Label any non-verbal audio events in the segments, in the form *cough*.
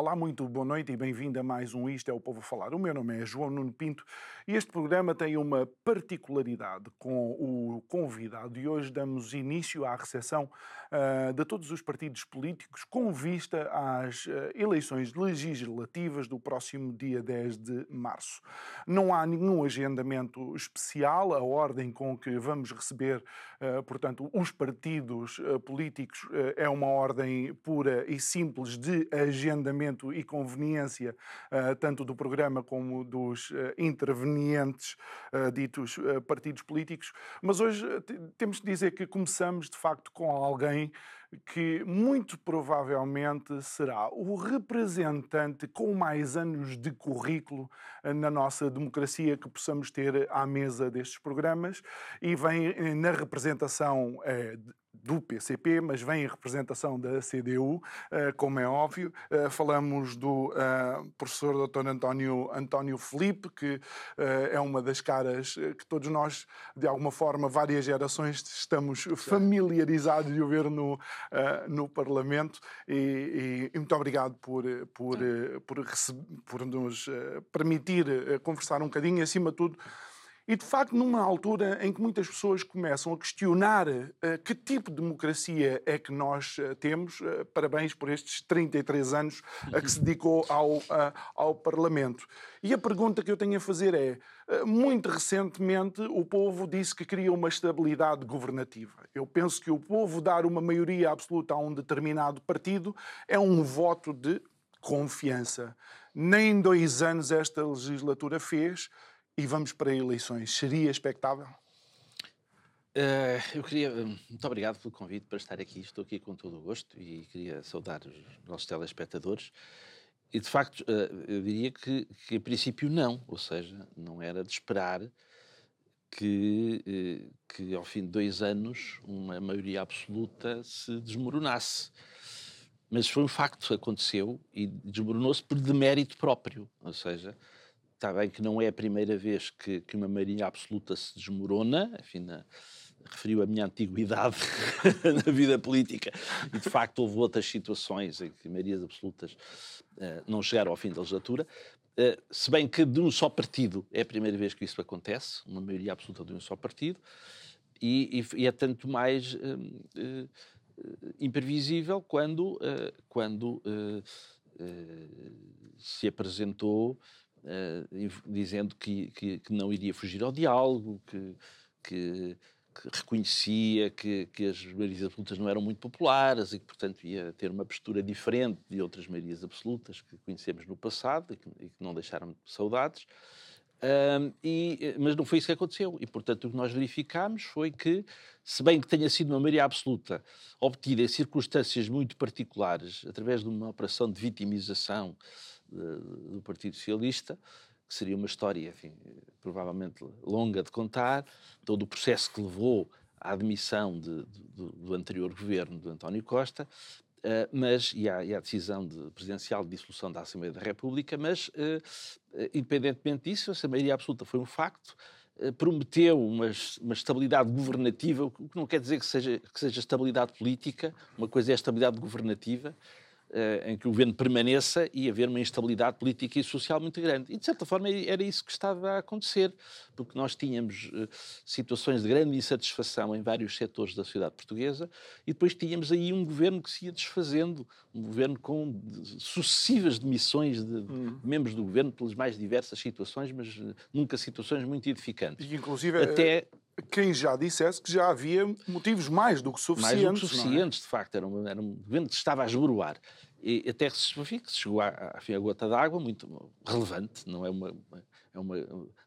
Olá, muito boa noite e bem-vindo a mais um Isto é o Povo Falar. O meu nome é João Nuno Pinto este programa tem uma particularidade com o convidado e hoje damos início à recepção uh, de todos os partidos políticos com vista às uh, eleições legislativas do próximo dia 10 de março. Não há nenhum agendamento especial, a ordem com que vamos receber, uh, portanto, os partidos políticos é uma ordem pura e simples de agendamento e conveniência, tanto do programa como dos uh, intervenientes uh, ditos partidos políticos. Mas hoje temos de dizer que começamos, de facto, com alguém que muito provavelmente será o representante com mais anos de currículo na nossa democracia que possamos ter à mesa destes programas e vem na representação do PCP, mas vem em representação da CDU, eh, como é óbvio. Eh, falamos do eh, professor Dr. António, António Felipe, que é uma das caras que todos nós, de alguma forma, várias gerações, estamos familiarizados de o ver no, no Parlamento. E, e, muito obrigado por, por, por, por nos permitir conversar um bocadinho e, acima de tudo, e, de facto, numa altura em que muitas pessoas começam a questionar uh, que tipo de democracia é que nós uh, temos, uh, parabéns por estes 33 anos a que se dedicou ao, ao Parlamento. E a pergunta que eu tenho a fazer é: muito recentemente o povo disse que queria uma estabilidade governativa. Eu penso que o povo dar uma maioria absoluta a um determinado partido é um voto de confiança. Nem dois anos esta legislatura fez e vamos para eleições. Seria expectável? Uh, eu queria. Muito obrigado pelo convite para estar aqui. Estou aqui com todo o gosto e queria saudar os nossos telespectadores. E de facto, uh, eu diria que, que em princípio não, ou seja, não era de esperar que, uh, que ao fim de dois anos uma maioria absoluta se desmoronasse. Mas foi um facto, aconteceu e desmoronou-se por demérito próprio, ou seja, Está bem que não é a primeira vez que, que uma maioria absoluta se desmorona, enfim, na, referiu a minha antiguidade *laughs* na vida política e de facto houve outras situações em que maiorias absolutas uh, não chegaram ao fim da legislatura. Uh, se bem que de um só partido é a primeira vez que isso acontece, uma maioria absoluta de um só partido, e, e, e é tanto mais uh, imprevisível quando, quando se apresentou uh, dizendo que, que, que, não iria fugir ao diálogo, que, que, reconhecia que, as maiorias absolutas não eram muito populares e que, portanto, ia ter uma postura diferente de outras maiorias absolutas que conhecemos no passado que, e que não deixaram saudades. Um, e, mas não foi isso que aconteceu. E, portanto, o que nós verificámos foi que, se bem que tenha sido uma maioria absoluta obtida em circunstâncias muito particulares, através de uma operação de vitimização do Partido Socialista, que seria uma história, enfim, provavelmente longa de contar, todo o processo que levou à admissão de, de, do anterior governo de António Costa, Uh, mas, e à, e decisão de, presidencial de dissolução da Assembleia da República, mas, uh, independentemente disso, essa maioria absoluta foi um facto, prometeu uma, uma, estabilidade governativa, o que não quer dizer que seja, que seja estabilidade política, uma coisa é a estabilidade governativa, em que o governo permaneça e haver uma instabilidade política e social muito grande. E, de certa forma, era isso que estava a acontecer, porque nós tínhamos uh, situações de grande insatisfação em vários setores da sociedade portuguesa e depois tínhamos aí um governo que se ia desfazendo, um governo com sucessivas demissões de, hum. membros do governo pelas mais diversas situações, mas uh, nunca situações muito edificantes. E, inclusive, Até quem já dissesse que já havia motivos mais do que suficientes. Mais do que suficientes, é? de facto. Era um, era um governo que estava a esboroar. E até que se chegou à, à, gota d'água, muito relevante, não é uma, é uma,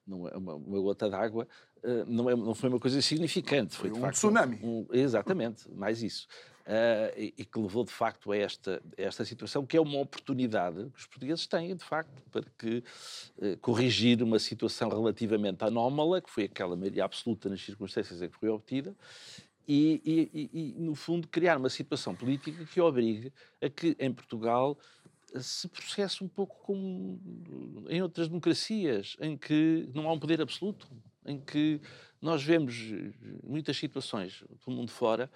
não é uma, uma gota d'água, uh, não, é, não foi uma coisa significante. Foi, foi um facto, tsunami. Um, exatamente, mais isso. Uh, e, e, que levou de facto a esta, esta situação, que é uma oportunidade que os portugueses têm, de facto, para que, uh, corrigir uma situação relativamente anómala, que foi aquela maioria absoluta nas circunstâncias em que foi obtida, e, e, e, no fundo, criar uma situação política que obrigue a que, em Portugal, se processe um pouco como em outras democracias, em que não há um poder absoluto, em que nós vemos muitas situações do mundo fora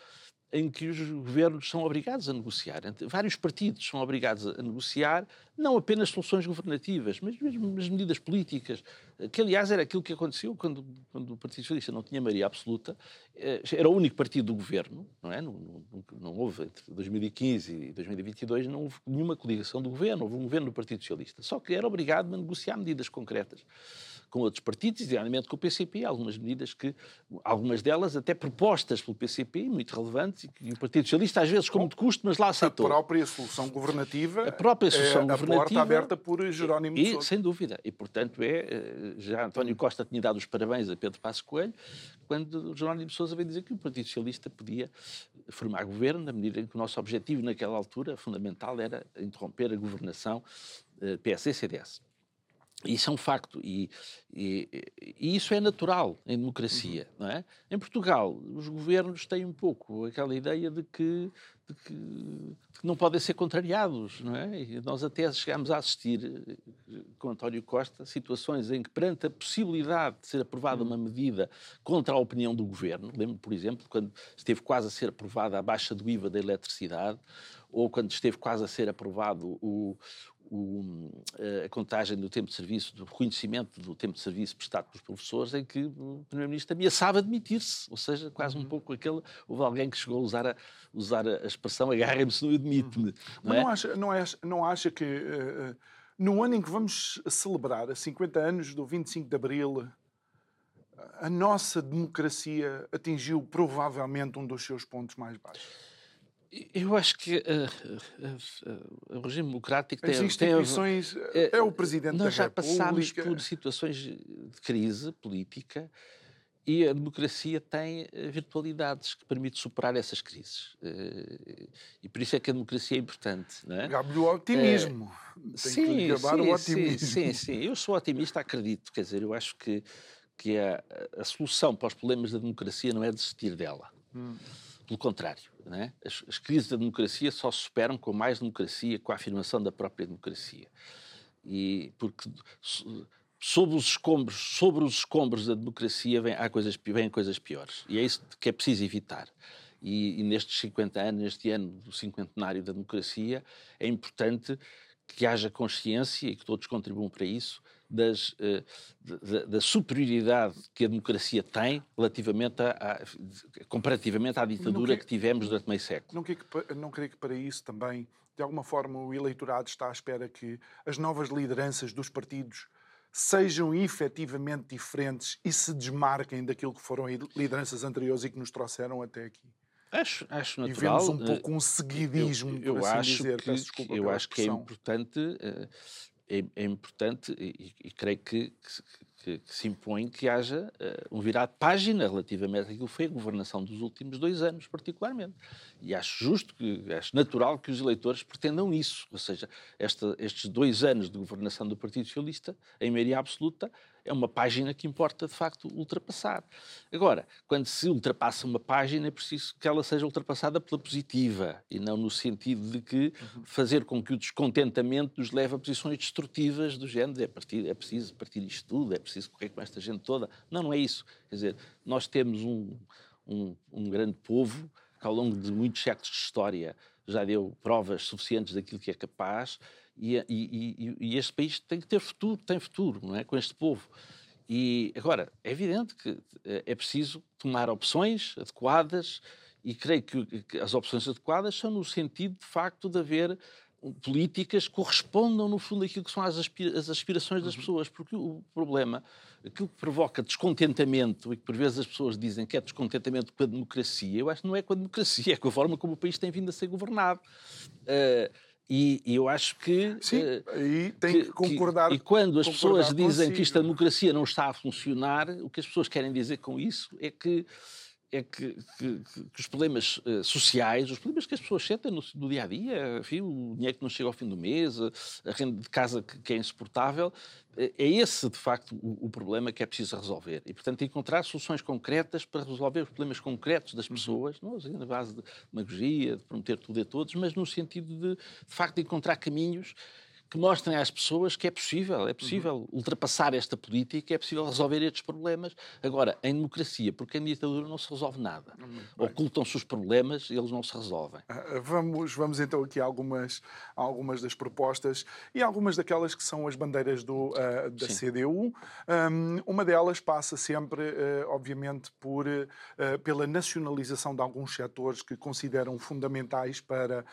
em que os governos são obrigados a negociar. Vários partidos são obrigados a negociar não apenas soluções governativas, mas mesmo as medidas políticas, que aliás era aquilo que aconteceu quando, quando o Partido Socialista não tinha maioria absoluta, eh, era o único partido do governo, não é? Não, não, não houve, entre 2015 e 2022, não houve nenhuma coligação do governo, houve um governo do Partido Socialista, só que era obrigado a negociar medidas concretas com outros partidos, idealmente com o PCP, algumas medidas que, algumas delas até propostas pelo PCP, muito relevantes, e que o Partido Socialista às vezes com muito custo, mas lá aceitou. A própria solução governativa a própria solução é governativa, a porta aberta por Jerónimo e, Sem dúvida. E, portanto, é, eh, já António Costa tinha dado os parabéns a Pedro Passos Coelho, quando Jerónimo de Sousa veio dizer que o Partido Socialista podia formar governo, na medida em que o nosso objetivo naquela altura, fundamental, era interromper a governação eh, PS-CDS. Isso é um facto e, e, e, isso é natural em democracia, uhum. não é? Em Portugal, os governos têm um pouco aquela ideia de que, de que, de que não podem ser contrariados, não é? E nós até chegámos a assistir, eh, com António Costa, situações em que, perante a possibilidade de ser aprovada uma uhum. medida contra a opinião do governo, lembro, por exemplo, quando esteve quase a ser aprovada a baixa do IVA da eletricidade, ou quando esteve quase a ser aprovado o, o, eh, a contagem do tempo de serviço, do reconhecimento do tempo de serviço prestado pelos professores, em que o Primeiro-Ministro ameaçava demitir-se, ou seja, quase um uhum. pouco aquele. Houve alguém que chegou a usar a, usar a expressão agarrem-me se não admite-me. Uhum. Não, é? não, acha, não, acha, não acha que uh, no ano em que vamos celebrar, a 50 anos do 25 de Abril, a nossa democracia atingiu provavelmente um dos seus pontos mais baixos? Eu acho que uh, uh, uh, o regime democrático tem... As instituições... Tem, é o Presidente nós da República... Nós já passámos por situações de crise política e a democracia tem virtualidades que permitem superar essas crises. E por isso é que a democracia é importante. Não é? Gabe o otimismo. Sim, sim. Sim, sim, sim. Eu sou otimista, acredito. Quer dizer, eu acho que, que a, a solução para os problemas da democracia não é desistir dela. Hum. Pelo contrário, é? as, as, crises da democracia só se superam com mais democracia, com a afirmação da própria democracia. E porque sobre os escombros, sobre os escombros da democracia vêm, há coisas, vêm coisas piores. E é isso que é preciso evitar. E, e nestes 50 anos, neste ano do cinquentenário da democracia, é importante que haja consciência e que todos contribuam para isso das, uh, da, da, superioridade que a democracia tem relativamente a, a comparativamente à ditadura que, que, tivemos durante meio século. Não creio, que, não creio que para isso também, de alguma forma, o eleitorado está à espera que as novas lideranças dos partidos sejam efetivamente diferentes e se desmarquem daquilo que foram lideranças anteriores e que nos trouxeram até aqui. Acho, acho natural. E vemos um pouco um seguidismo, eu, eu assim acho dizer. Que, eu acho que é importante uh, é, é importante e, e, creio que, que, que, se impõe que haja uh, um virar de página relativamente àquilo que foi a governação dos últimos dois anos, particularmente. E acho justo, que, acho natural que os eleitores pretendam isso. Ou seja, esta, estes dois anos de governação do Partido Socialista, em maioria absoluta, é uma página que importa, de facto, ultrapassar. Agora, quando se ultrapassa uma página, é preciso que ela seja ultrapassada pela positiva e não no sentido de que fazer com que o descontentamento nos leve a posições destrutivas do género é, partir, é preciso partir isto tudo, é preciso correr com esta gente toda. Não, não é isso. Quer dizer, nós temos um, um, um grande povo que, ao longo de muitos séculos de história, já deu provas suficientes daquilo que é capaz e, e, e, e, este país tem que ter futuro, tem futuro, não é? Com este povo. E agora, é evidente que eh, é preciso tomar opções adequadas e creio que, que as opções adequadas são no sentido, de facto, de haver políticas que correspondam, no fundo, àquilo que são as, aspirações das uhum. pessoas. Porque o problema, aquilo que provoca descontentamento e que por vezes as pessoas dizem que é descontentamento com a democracia, eu acho que não é com a democracia, é com a forma como o país tem vindo a ser governado. Uh, e, e, eu acho que. Sim, uh, aí tem que, que concordar. Que, e quando as pessoas dizem consigo. que esta democracia não está a funcionar, o que as pessoas querem dizer com isso é que é que, que, que, os problemas uh, sociais, os problemas que as pessoas sentem no, no dia a dia, enfim, o dinheiro que não chega ao fim do mês, a, a renda de casa que, que é insuportável, é, é esse, de facto, o, o, problema que é preciso resolver. E, portanto, encontrar soluções concretas para resolver os problemas concretos das uhum. pessoas, não assim, na base de demagogia, de prometer tudo a todos, mas no sentido de, de facto, encontrar caminhos que mostrem às pessoas que é possível, é possível uhum. ultrapassar esta política, é possível resolver estes problemas. Agora, em democracia, porque em ditadura não se resolve nada. Ocultam-se os problemas e eles não se resolvem. Ah, vamos, vamos então aqui a algumas, algumas das propostas e algumas daquelas que são as bandeiras do, uh, da Sim. CDU. Um, uma delas passa sempre, uh, obviamente, por, uh, pela nacionalização de alguns setores que consideram fundamentais para,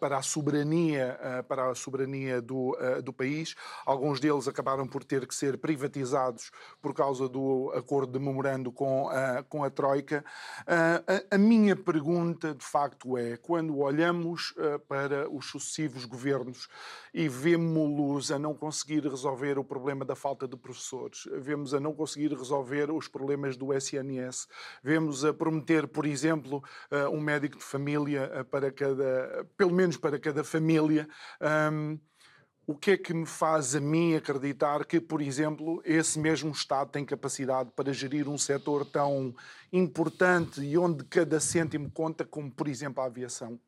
para a soberania, para a soberania do do, uh, do país. Alguns deles acabaram por ter que ser privatizados por causa do acordo de memorando com, uh, com a Troika. Uh, a, a, minha pergunta, de facto, é: quando olhamos para os sucessivos governos e vemos-los a não conseguir resolver o problema da falta de professores, vemos a não conseguir resolver os problemas do SNS, vemos a prometer, por exemplo, um médico de família para cada, pelo menos para cada família. Um, o que é que me faz a mim acreditar que, por exemplo, esse mesmo Estado tem capacidade para gerir um setor tão importante e onde cada cêntimo conta, como, por exemplo, a aviação?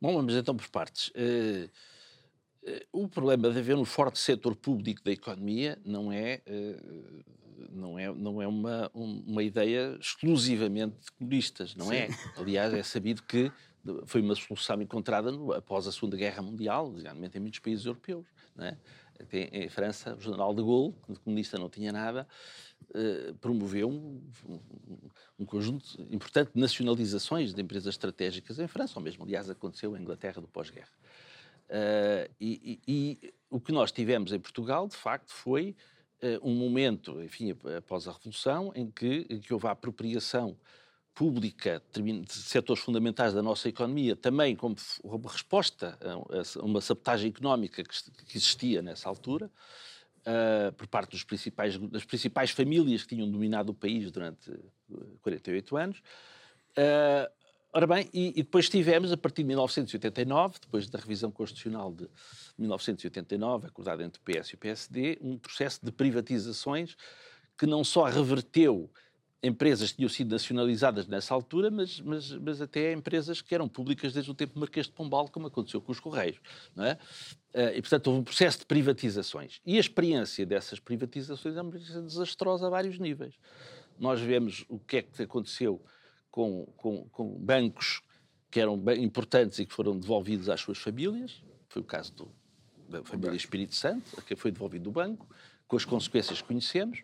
Bom, vamos então por partes. Uh, uh, o problema de haver um forte setor público da economia não é, uh, não é, não é uma, uma ideia exclusivamente de comunistas, não? Sim. é? Aliás, é sabido que foi uma solução encontrada no, após a Segunda Guerra Mundial, geralmente em muitos países europeus. É? Em França, o general de Gaulle, que comunista não tinha nada, eh, promoveu um, um, um, conjunto importante de nacionalizações de empresas estratégicas em França, ou mesmo, aliás, aconteceu em Inglaterra do pós-guerra. Uh, e, e, e, o que nós tivemos em Portugal, de facto, foi uh, um momento, enfim, após a Revolução, em que, em que houve a apropriação pública de setores fundamentais da nossa economia, também como resposta a uma sabotagem económica que existia nessa altura, uh, por parte dos principais, das principais famílias que tinham dominado o país durante 48 anos. Uh, ora bem, e, e, depois tivemos, a partir de 1989, depois da revisão constitucional de 1989, acordada entre o PS e o PSD, um processo de privatizações que não só reverteu empresas que tinham sido nacionalizadas nessa altura, mas, mas, mas até empresas que eram públicas desde o tempo Marquês de Pombal, como aconteceu com os Correios. Não é? Eh, e, portanto, houve um processo de privatizações. E a experiência dessas privatizações é uma experiência desastrosa a vários níveis. Nós vemos o que é que aconteceu com, com, com bancos que eram importantes e que foram devolvidos às suas famílias. Foi o caso do, da família Espírito Santo, que foi devolvido do banco, com as consequências que conhecemos.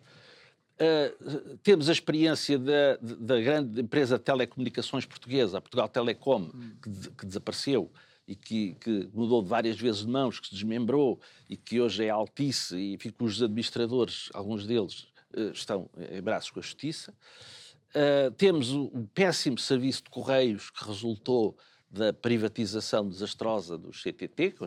Uh, temos a experiência da, da, grande empresa de telecomunicações portuguesa, a Portugal Telecom, que, que, desapareceu e que, que, mudou de várias vezes de mãos, que se desmembrou e que hoje é Altice e enfim, cujos administradores, alguns deles, uh, estão em braços com a justiça. Uh, temos o, o péssimo serviço de correios que resultou da privatização desastrosa do CTT, que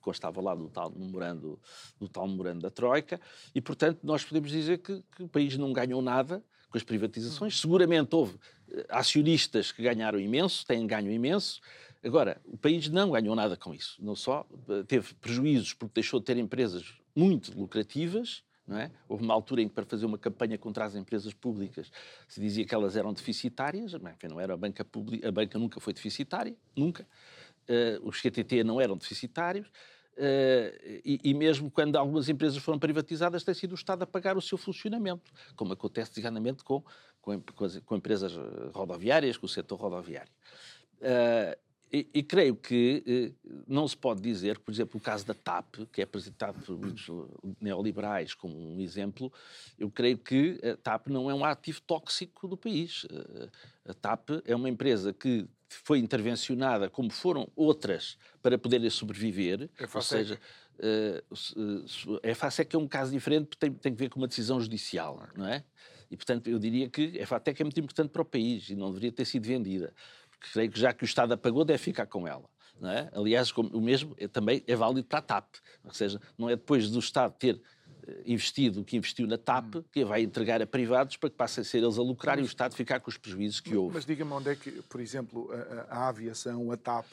constava lá do tal memorando, do tal memorando da Troika, e, portanto, nós podemos dizer que, que, o país não ganhou nada com as privatizações. Hum. Seguramente houve eh, acionistas que ganharam imenso, têm ganho imenso. Agora, o país não ganhou nada com isso. Não só eh, teve prejuízos porque deixou de ter empresas muito lucrativas, é? Houve uma altura em que, para fazer uma campanha contra as empresas públicas, se dizia que elas eram deficitárias. Enfim, não era a banca pública, a banca nunca foi deficitária, nunca. Uh, os CTT não eram deficitários. Uh, e, e, mesmo quando algumas empresas foram privatizadas, tem sido o Estado a pagar o seu funcionamento, como acontece, desigualmente, com, com, com, empresas rodoviárias, com o setor rodoviário. Uh, e, e, creio que eh, não se pode dizer, por exemplo, o caso da TAP, que é apresentado por muitos neoliberais como um exemplo, eu creio que a TAP não é um ativo tóxico do país. Eh, a TAP é uma empresa que foi intervencionada, como foram outras, para poderem sobreviver, é ou seja, eh, é fácil é que é um caso diferente porque tem, tem que ver com uma decisão judicial, não é? E, portanto, eu diria que a FATEC é muito importante para o país e não deveria ter sido vendida creio que já que o Estado a pagou, deve ficar com ela. É? Aliás, o mesmo é, também é válido para a TAP. Ou seja, não é depois do Estado ter investido o que investiu na TAP, hum. que vai entregar a privados para que passem a ser eles a lucrar mas, e o Estado ficar com os prejuízos que houve. Mas diga-me onde é que, por exemplo, a, a, aviação, a TAP,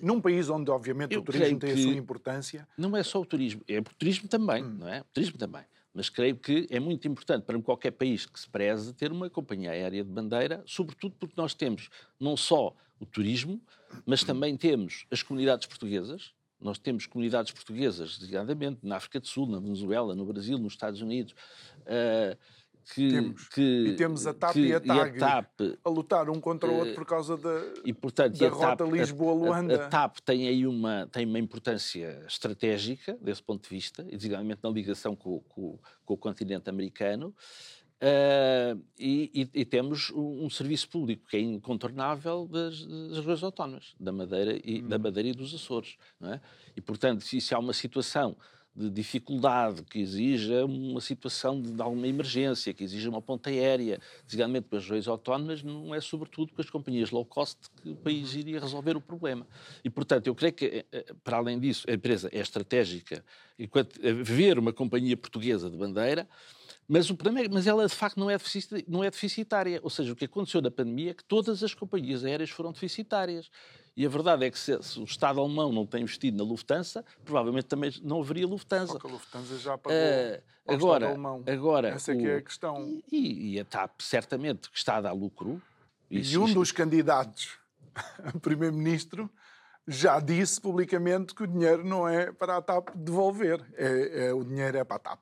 num país onde, obviamente, Eu o turismo tem a sua importância. Não é só o turismo, é o turismo também, hum. não é? O turismo também. Mas creio que é muito importante para qualquer país que se preze ter uma companhia aérea de bandeira, sobretudo porque nós temos não só o turismo, mas também temos as comunidades portuguesas. Nós temos comunidades portuguesas, designadamente, na África do Sul, na Venezuela, no Brasil, nos Estados Unidos. Uh, que, temos. Que, e temos a TAP que, e a TAG e a, TAP, a lutar um contra o outro por causa da, e, portanto, da rota Lisboa-Luanda. A, a, TAP tem aí uma, tem uma importância estratégica, desse ponto de vista, e designadamente na ligação com, com, com o continente americano. Uh, e, e, e, temos um, um, serviço público que é incontornável das, das regiões autónomas, da Madeira e, hum. da Madeira e dos Açores. É? E, portanto, se, se há uma situação de dificuldade, que exija uma situação de, de alguma emergência, que exija uma ponta aérea, designadamente para as regiões autónomas, não é sobretudo com as companhias low cost que o país uhum. iria resolver o problema. E, portanto, eu creio que, eh, eh, para além disso, a empresa é estratégica, enquanto haver uma companhia portuguesa de bandeira, mas o problema é, mas ela de facto não é, não é deficitária. Ou seja, o que aconteceu na pandemia é que todas as companhias aéreas foram deficitárias. E a verdade é que se, se, o Estado alemão não tem investido na Lufthansa, provavelmente também não haveria Lufthansa. Porque a Lufthansa já pagou uh, agora, alemão. Agora, Essa é que é a questão. E, e a TAP, certamente, que está a dar lucro. E um dos candidatos a *laughs* primeiro-ministro já disse publicamente que o dinheiro não é para a TAP devolver. É, é o dinheiro é para a TAP.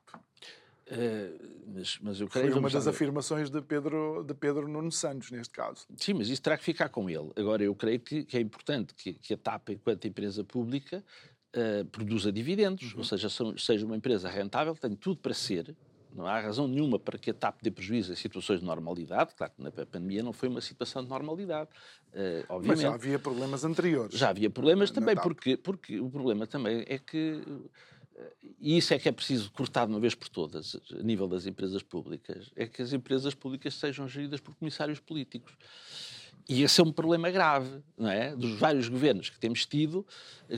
Uh, mas, mas eu creio Foi uma das afirmações de Pedro, de Pedro Nuno Santos, neste caso. Sim, mas isso terá que ficar com ele. Agora, eu creio que, que é importante que, que, a TAP, enquanto empresa pública, uh, produza dividendos, uhum. ou seja, seja uma empresa rentável, tem tudo para ser. Não há razão nenhuma para que a TAP dê prejuízo em situações de normalidade. Claro que na pandemia não foi uma situação de normalidade, uh, obviamente. Mas já havia problemas anteriores. Já havia problemas também, porque, porque o problema também é que e isso é que é preciso cortar de uma vez por todas, a nível das empresas públicas, é que as empresas públicas sejam geridas por comissários políticos. E esse é um problema grave, não é? Dos vários governos que temos tido,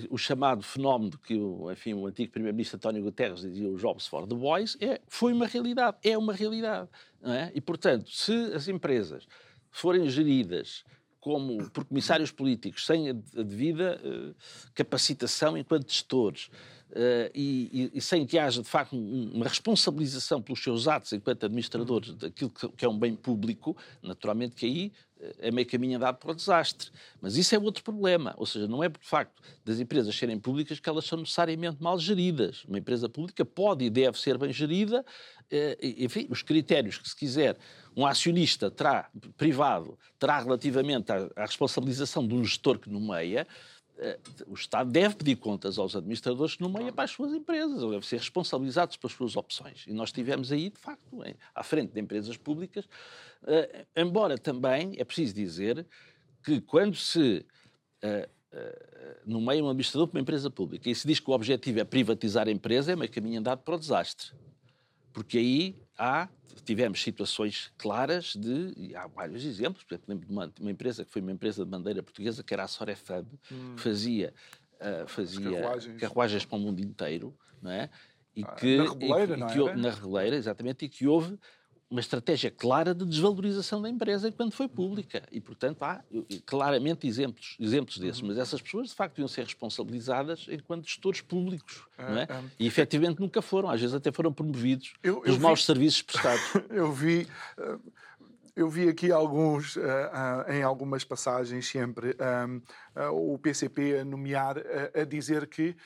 o chamado fenómeno que o, enfim, o antigo primeiro-ministro António Guterres dizia, o Jobs for the Boys, é, foi uma realidade, é uma realidade, não é? E, portanto, se as empresas forem geridas como por comissários políticos sem a devida uh, capacitação enquanto gestores, Uh, e, e, sem que haja, de facto, um, uma responsabilização pelos seus atos enquanto administradores daquilo que, que, é um bem público, naturalmente que aí uh, é meio caminho andado para o desastre. Mas isso é outro problema. Ou seja, não é por facto das empresas serem públicas que elas são necessariamente mal geridas. Uma empresa pública pode e deve ser bem gerida. Uh, enfim, os critérios que, se quiser, um acionista terá, privado terá relativamente à, à responsabilização de um gestor que nomeia, eh, o Estado deve pedir contas aos administradores que nomeia para as suas empresas, ou deve ser responsabilizados pelas suas opções. E nós tivemos aí, de facto, à frente de empresas públicas, uh, embora também é preciso dizer que quando se uh, uh, nomeia um administrador para uma empresa pública e se diz que o objetivo é privatizar a empresa, é meio caminho andado para o desastre. Porque aí há, tivemos situações claras de, e há vários exemplos, por exemplo, lembro de uma, uma, empresa que foi uma empresa de bandeira portuguesa, que era a Sorefab, hum. que fazia, uh, fazia carruagens. carruagens. para o mundo inteiro, não é? E ah, que, na Reboleira, e, não que, Na Reboleira, exatamente, e que houve uma estratégia clara de desvalorização da empresa quando foi pública. E, portanto, há claramente exemplos, exemplos desses. Mas essas pessoas, de facto, iam ser responsabilizadas enquanto gestores públicos. é? é? E, efetivamente, nunca foram. Às vezes até foram promovidos eu, pelos maus serviços prestados. *laughs* eu vi... Uh, eu vi aqui alguns, uh, em algumas passagens sempre, o PCP a nomear, a dizer que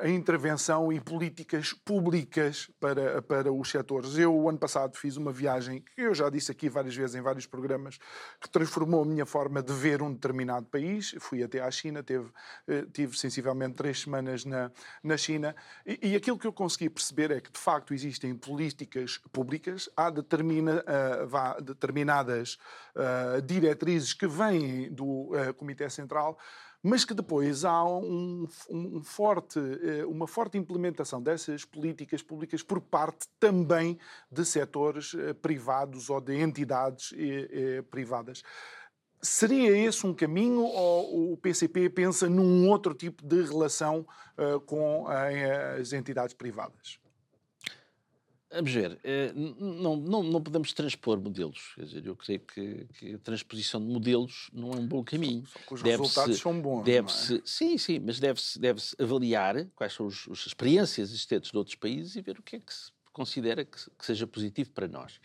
a intervenção e políticas públicas para, para os setores. Eu, o ano passado, fiz uma viagem que eu já disse aqui várias vezes em vários programas, que transformou a minha forma de ver um determinado país. Fui até à China, teve, eh, tive sensivelmente três semanas na, na China, e, e aquilo que eu consegui perceber é que, de facto, existem políticas públicas, há determina, uh, vá, determinadas uh, diretrizes que vêm do uh, Comitê Central mas que depois há um, um forte, eh, uma forte implementação dessas políticas públicas por parte também de setores eh, privados ou de entidades eh, privadas. Seria esse um caminho ou o PCP pensa num outro tipo de relação com as entidades privadas? Vamos ver, eh, não, não, não podemos transpor modelos. Quer dizer, eu creio que, que a transposição de modelos não é um bom caminho. Só que os deve resultados são bons. Deve é? Sim, sim, mas deve-se deve -se avaliar quais são os, as experiências existentes de outros países e ver o que é que se considera que, que seja positivo para nós.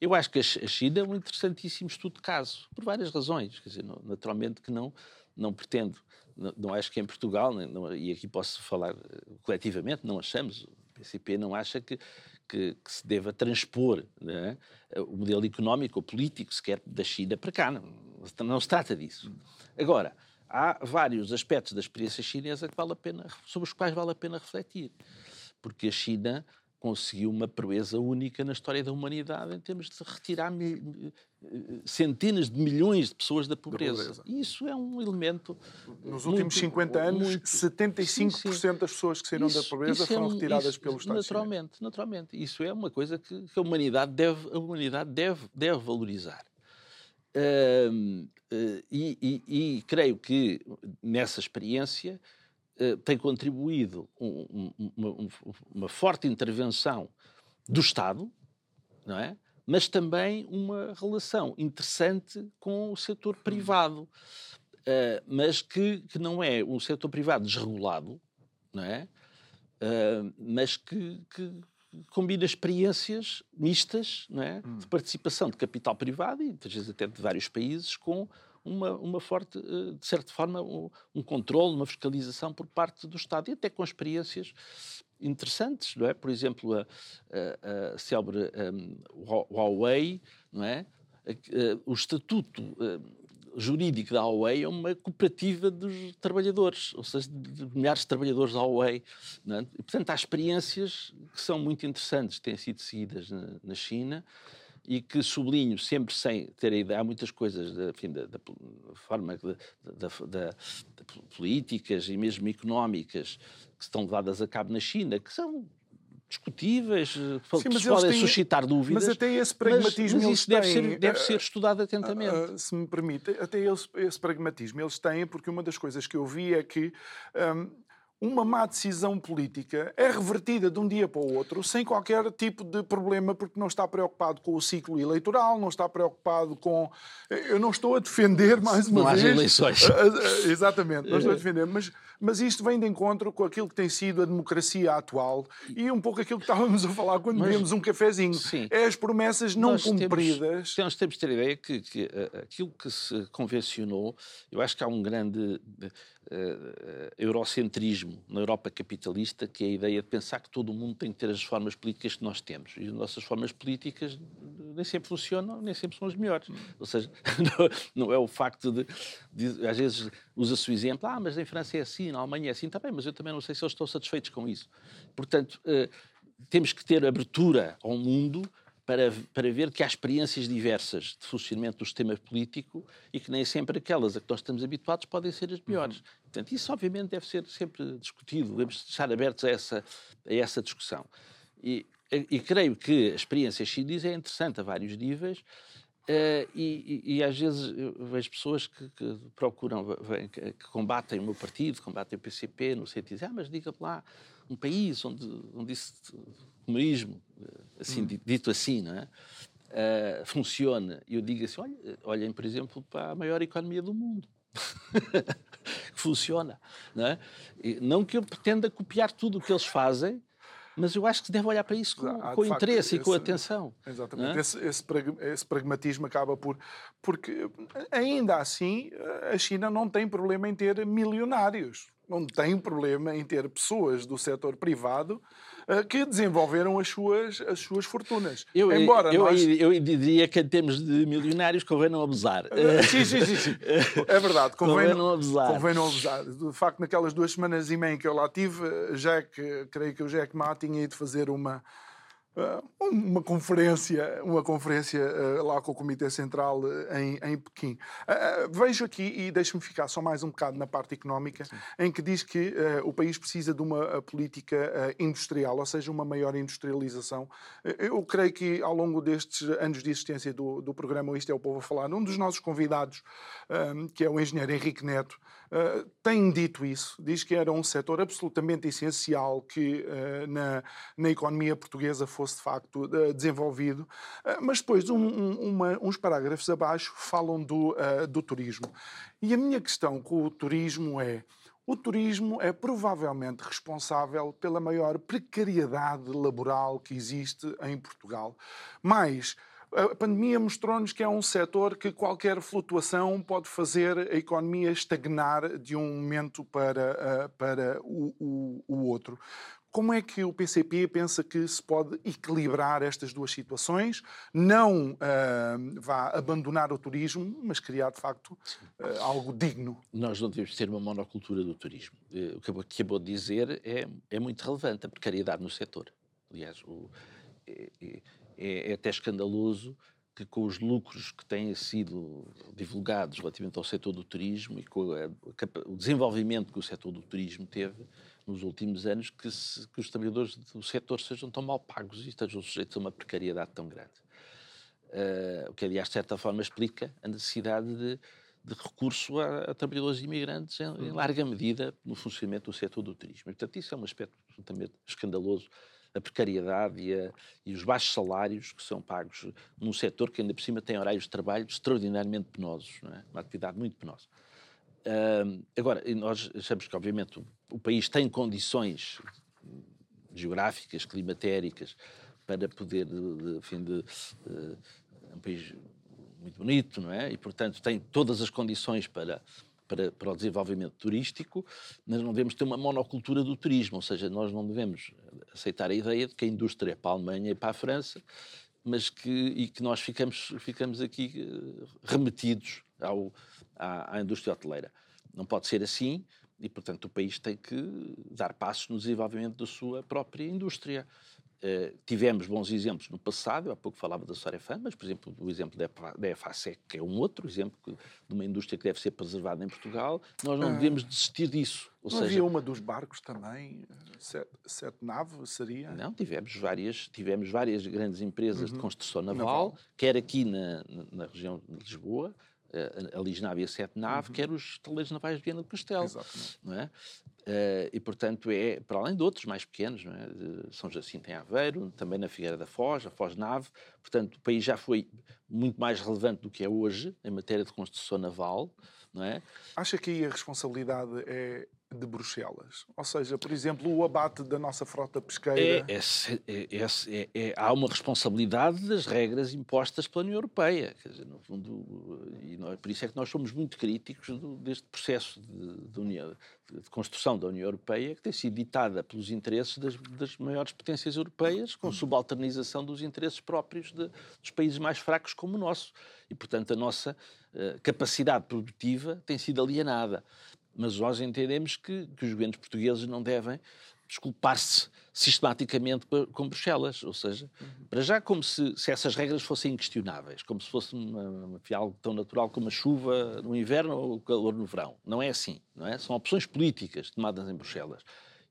Eu acho que a China é um interessantíssimo estudo de caso, por várias razões. Quer dizer, naturalmente que não, não pretendo, não, não acho que em Portugal, não, e aqui posso falar eh, coletivamente, não achamos, PCP não acha que, que, que se deva transpor é? o modelo económico ou político, sequer da China para cá. Não, não se trata disso. Agora, há vários aspectos da experiência chinesa que vale a pena, sobre os quais vale a pena refletir. Porque a China conseguiu uma proeza única na história da humanidade em termos de retirar centenas de milhões de pessoas da pobreza. Da pobreza. Isso é um elemento. Nos últimos 50 anos, muito... 75% sim, sim. das pessoas que saíram isso, da pobreza foram é um, retiradas isso, pelo Estado. Naturalmente, chinês. naturalmente. Isso é uma coisa que, que, a humanidade deve, a humanidade deve, deve valorizar. Uh, uh, e, e, e creio que nessa experiência eh, tem contribuído um, uma, uma, forte intervenção do Estado, não é? Mas também uma relação interessante com o setor privado, uh, mas que, que, não é um setor privado desregulado, não é? Uh, mas que, que, combina experiências mistas não é? Hum. de participação de capital privado e muitas vezes até de vários países com uma, uma forte, eh, de certa forma, um, um controle, uma fiscalização por parte do Estado e até com experiências interessantes, não é? Por exemplo, a, a, a célebre um, Huawei, não é? O estatuto jurídico da Huawei é uma cooperativa dos trabalhadores, ou seja, de milhares de trabalhadores da Huawei. É? E, portanto, há experiências que são muito interessantes, têm sido seguidas na, na China e que sublinho sempre sem ter a ideia, há muitas coisas enfim, da, da, forma da, da, políticas e mesmo económicas que estão levadas a cabo na China, que são discutíveis, Sim, que podem têm, suscitar dúvidas. Mas até esse pragmatismo mas, mas isso deve, ser, deve ser estudado atentamente. Uh, uh, se me permite, até esse, esse, pragmatismo eles têm, porque uma das coisas que eu vi é que um, uma má decisão política é revertida de um dia para o outro sem qualquer tipo de problema, porque não está preocupado com o ciclo eleitoral, não está preocupado com. Eu não estou a defender, mais uma não vez. Não eleições. Exatamente, não estou a defender, mas, mas isto vem de encontro com aquilo que tem sido a democracia atual e um pouco aquilo que estávamos a falar quando bebemos um cafezinho. Sim. É as promessas não nós cumpridas. Temos, nós temos de ter a ideia que, que uh, aquilo que se convencionou, eu acho que há um grande uh, eurocentrismo na Europa capitalista, que é a ideia de pensar que todo o mundo tem que ter as formas políticas que nós temos. E as nossas formas políticas nem sempre funcionam, nem sempre são as melhores. Ou seja, *laughs* não, não é o facto de, de às vezes usa-se o exemplo, ah, mas em França é assim, na Alemanha é assim, está bem, mas eu também não sei se eles estão satisfeitos com isso. Portanto, uh, temos que ter abertura ao mundo para, para ver que há experiências diversas de funcionamento do sistema político e que nem sempre aquelas a que nós estamos habituados podem ser as melhores. Uhum. Portanto, isso obviamente deve ser sempre discutido, devemos estar abertos a essa, a essa discussão. E, e creio que a experiência chinesa é interessante a vários níveis, Uh, e, e, e, às vezes eu vejo pessoas que, que procuram, que, que, combatem o meu partido, combatem o PCP, no sentido de dizer, ah, mas diga lá, um país onde, onde isso comunismo, assim, hum. dito assim, não é? Uh, funciona. E eu digo assim: olha, olhem, por exemplo, para a maior economia do mundo. *laughs* funciona. Não, é? não que eu pretenda copiar tudo o que eles fazem, mas eu acho que se deve olhar para isso com, ah, com interesse facto, e com atenção. Exatamente. É? Esse, esse, esse, pragmatismo acaba por. Porque, ainda assim, a China não tem problema em ter milionários. Não tem problema em ter pessoas do setor privado eh, que desenvolveram as suas, as suas fortunas. Eu, Embora eu, nós... eu diria que em termos de milionários convém não abusar. Eh, sim, sim, sim, sim. *laughs* É verdade, convém, convém não, abusar. Convém não abusar. De facto, naquelas duas semanas e meia que eu lá tive, que creio que o Jack Ma tinha ido fazer uma uma conferência, uma conferência lá com o Comitê Central em, em Pequim. Vejo aqui, e deixe-me ficar só mais um bocado na parte económica, Sim. em que diz que o país precisa de uma política industrial, ou seja, uma maior industrialização. Eu creio que ao longo destes anos de existência do, do programa Isto é o Povo a Falar, um dos nossos convidados, que é o engenheiro Henrique Neto, tem dito isso, diz que era um setor absolutamente essencial que na, na economia portuguesa fosse de facto desenvolvido, mas depois um, um, uma, uns parágrafos abaixo falam do, do turismo. E a minha questão com o turismo é. O turismo é provavelmente responsável pela maior precariedade laboral que existe em Portugal. Mas a pandemia mostrou-nos que é um setor que qualquer flutuação pode fazer a economia estagnar de um momento para, para o, o, o outro. Como é que o PCP pensa que se pode equilibrar estas duas situações? Não uh, vá abandonar o turismo, mas criar, de facto, uh, algo digno. Nós não devemos ter uma monocultura do turismo. Uh, o que acabou de dizer é, é muito relevante, a precariedade no setor. Aliás, o, é, é, até escandaloso que com os lucros que têm sido divulgados relativamente ao setor do turismo e com a, o desenvolvimento que o setor do turismo teve, nos últimos anos que, se, que, os trabalhadores do setor sejam tão mal pagos e estejam sujeitos a uma precariedade tão grande. Uh, o que, aliás, de certa forma, explica a necessidade de, de recurso a, a, trabalhadores imigrantes em, em, larga medida no funcionamento do setor do turismo. portanto, isso é um aspecto absolutamente escandaloso. A precariedade e, a, e, os baixos salários que são pagos num setor que ainda por cima tem horários de trabalho extraordinariamente penosos, é? uma atividade muito penosa. Uh, agora, nós achamos que, obviamente, o, o, país tem condições geográficas, climatéricas, para poder, de, enfim, de, uh, é um país muito bonito, não é? E, portanto, tem todas as condições para, para, para o desenvolvimento turístico, mas não devemos ter uma monocultura do turismo, ou seja, nós não devemos aceitar a ideia de que a indústria é para a Alemanha e para a França, mas que, e que nós ficamos, ficamos aqui eh, remetidos ao, à, à indústria hoteleira. Não pode ser assim e, portanto, o país tem que dar passos no desenvolvimento da sua própria indústria. Uh, tivemos bons exemplos no passado, eu há pouco falava da Sorefan, mas, por exemplo, o exemplo da EFASEC, que é um outro exemplo de uma indústria que deve ser preservada em Portugal, nós não ah. devemos desistir disso. Ou não seja, havia uma dos barcos também, sete, sete nave, seria? Não, tivemos várias, tivemos várias grandes empresas uhum. de construção naval, naval, quer aqui na, na região de Lisboa, a Lisnávia 7 nave, uhum. quer os taleiros navais de Viana do Castelo. Exatamente. Não é? Uh, e, portanto, é, para além de outros mais pequenos, não é? de São Jacinto em Aveiro, também na Figueira da Foz, a Foz Nave, portanto, o país já foi muito mais relevante do que é hoje em matéria de construção naval, não é? Acha que aí a responsabilidade é de Bruxelas? Ou seja, por exemplo, o abate da nossa frota pesqueira. É, é, é, é, há uma responsabilidade das regras impostas pela União Europeia. Quer dizer, no fundo, e nós, por isso é que nós somos muito críticos do, deste processo de, de, União, de, construção da União Europeia, que tem sido ditada pelos interesses das, das maiores potências europeias, com subalternização dos interesses próprios de, dos países mais fracos como o nosso. E, portanto, a nossa uh, capacidade produtiva tem sido alienada. Mas nós entendemos que, que os governos portugueses não devem desculpar-se sistematicamente com Bruxelas, ou seja, uhum. para já como se, se, essas regras fossem inquestionáveis, como se fosse uma, uma, algo tão natural como a chuva no inverno ou o calor no verão. Não é assim, não é? São opções políticas tomadas em Bruxelas.